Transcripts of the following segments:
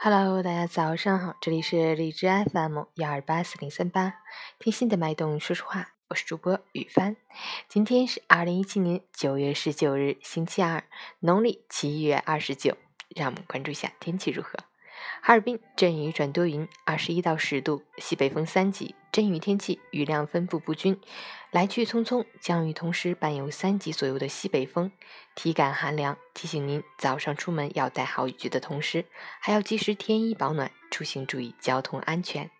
Hello，大家早上好，这里是荔枝 FM 幺二八四零三八，听心的脉动说说话，我是主播雨帆。今天是二零一七年九月十九日，星期二，农历七月二十九。让我们关注一下天气如何。哈尔滨阵雨转多云，二十一到十度，西北风三级。阵雨天气，雨量分布不均，来去匆匆。降雨同时伴有三级左右的西北风，体感寒凉。提醒您早上出门要带好雨具的同时，还要及时添衣保暖，出行注意交通安全。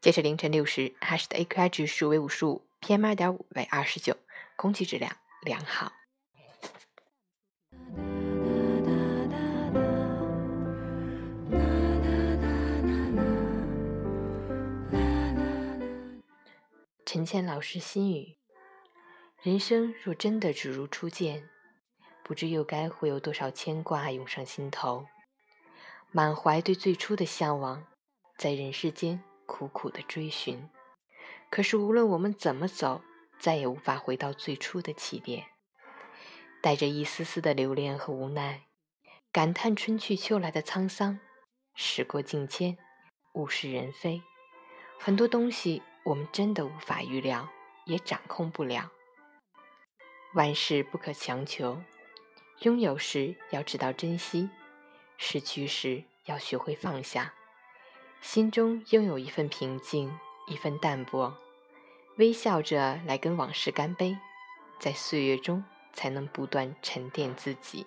截至凌晨六时，哈市的 AQI 指数为五十五，PM 二点五为二十九，空气质量良好。陈倩老师心语：人生若真的只如初见，不知又该会有多少牵挂涌上心头。满怀对最初的向往，在人世间苦苦的追寻。可是无论我们怎么走，再也无法回到最初的起点。带着一丝丝的留恋和无奈，感叹春去秋来的沧桑。时过境迁，物是人非，很多东西。我们真的无法预料，也掌控不了。万事不可强求，拥有时要知道珍惜，失去时要学会放下。心中拥有一份平静，一份淡泊，微笑着来跟往事干杯，在岁月中才能不断沉淀自己。